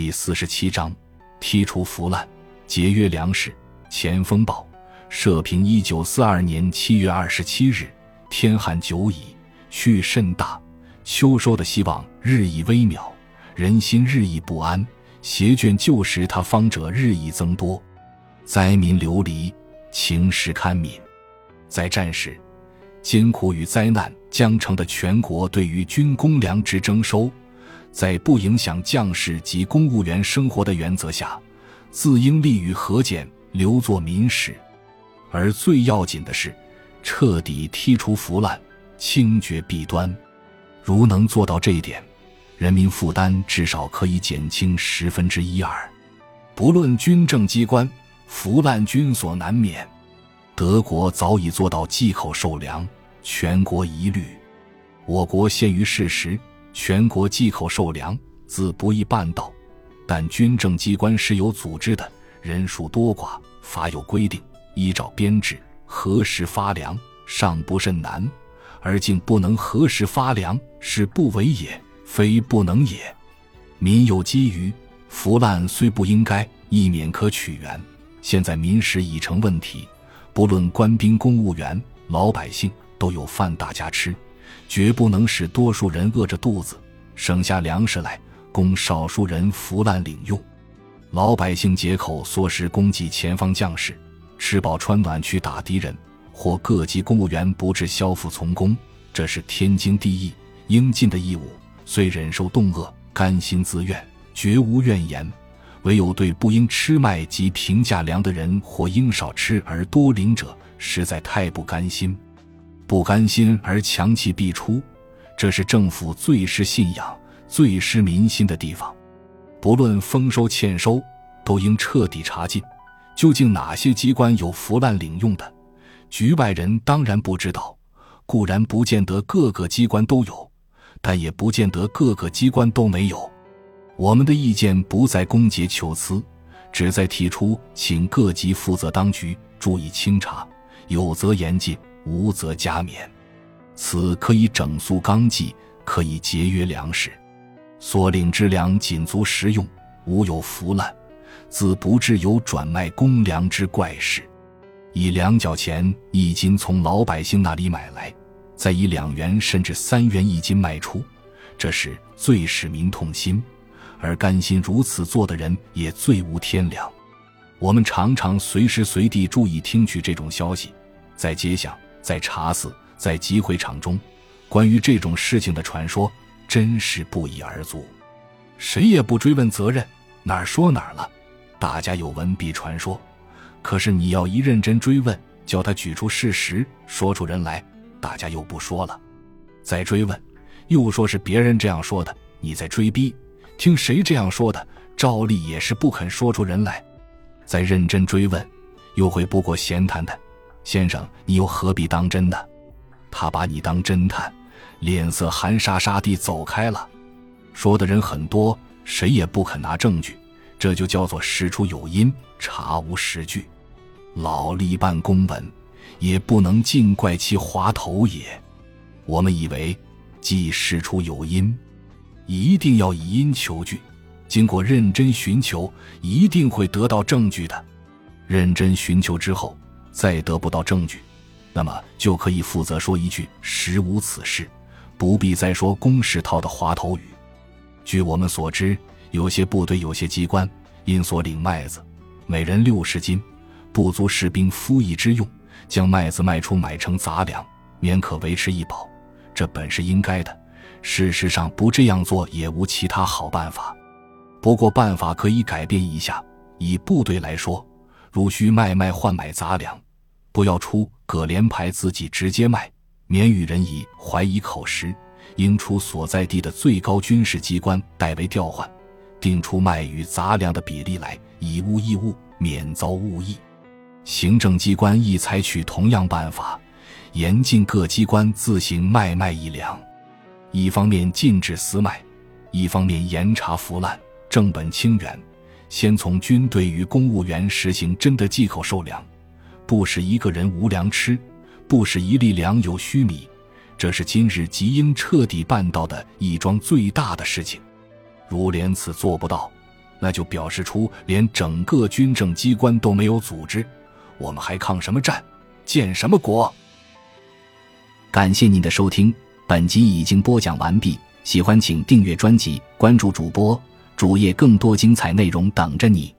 第四十七章，剔除腐烂，节约粮食。前锋报社评：一九四二年七月二十七日，天寒久矣，去甚大，秋收的希望日益微渺，人心日益不安，携眷旧时他方者日益增多，灾民流离，情势堪悯。在战时，艰苦与灾难将成的全国对于军公粮之征收。在不影响将士及公务员生活的原则下，自应立于核检，留作民史。而最要紧的是，彻底剔除腐烂，清绝弊端。如能做到这一点，人民负担至少可以减轻十分之一二。不论军政机关，腐烂均所难免。德国早已做到忌口受粮，全国一律。我国限于事实。全国忌口受粮，自不易办到，但军政机关是有组织的，人数多寡，法有规定，依照编制何时发粮，尚不甚难；而竟不能何时发粮，是不为也，非不能也。民有积余，腐烂虽不应该，亦免可取源。现在民食已成问题，不论官兵、公务员、老百姓，都有饭大家吃。绝不能使多数人饿着肚子，省下粮食来供少数人腐烂领用。老百姓解口缩食供给前方将士，吃饱穿暖去打敌人，或各级公务员不致消腹从公，这是天经地义应尽的义务。虽忍受冻饿，甘心自愿，绝无怨言。唯有对不应吃麦及平价粮的人，或应少吃而多领者，实在太不甘心。不甘心而强其必出，这是政府最失信仰、最失民心的地方。不论丰收欠收，都应彻底查禁，究竟哪些机关有腐烂领用的？局外人当然不知道，固然不见得各个机关都有，但也不见得各个机关都没有。我们的意见不在攻讦求疵，只在提出，请各级负责当局注意清查，有则严禁。无则加勉，此可以整肃纲纪，可以节约粮食，所领之粮仅足食用，无有腐烂，自不致有转卖公粮之怪事。以两角钱一斤从老百姓那里买来，再以两元甚至三元一斤卖出，这是最使民痛心，而甘心如此做的人也最无天良。我们常常随时随地注意听取这种消息，在街巷。在茶肆，在集会场中，关于这种事情的传说真是不一而足，谁也不追问责任，哪儿说哪儿了，大家有闻必传说。可是你要一认真追问，叫他举出事实，说出人来，大家又不说了。再追问，又说是别人这样说的，你在追逼，听谁这样说的，照例也是不肯说出人来。再认真追问，又会不过闲谈谈。先生，你又何必当真呢？他把你当侦探，脸色寒沙沙地走开了。说的人很多，谁也不肯拿证据，这就叫做事出有因，查无实据。老吏办公文，也不能尽怪其滑头也。我们以为，既事出有因，一定要以因求据，经过认真寻求，一定会得到证据的。认真寻求之后。再得不到证据，那么就可以负责说一句“实无此事”，不必再说公事套的滑头语。据我们所知，有些部队、有些机关因所领麦子每人六十斤，不足士兵夫役之用，将麦子卖出买成杂粮，免可维持一饱。这本是应该的。事实上，不这样做也无其他好办法。不过办法可以改变一下。以部队来说，如需卖麦换买杂粮。不要出葛连牌，自己直接卖，免与人以怀疑口实。应出所在地的最高军事机关代为调换，定出卖与杂粮的比例来，以物易物，免遭误议。行政机关亦采取同样办法，严禁各机关自行卖卖一粮。一方面禁止私卖，一方面严查腐烂，正本清源。先从军队与公务员实行真的忌口授粮。不使一个人无粮吃，不使一粒粮有虚米，这是今日即应彻底办到的一桩最大的事情。如连此做不到，那就表示出连整个军政机关都没有组织，我们还抗什么战，建什么国？感谢您的收听，本集已经播讲完毕。喜欢请订阅专辑，关注主播主页，更多精彩内容等着你。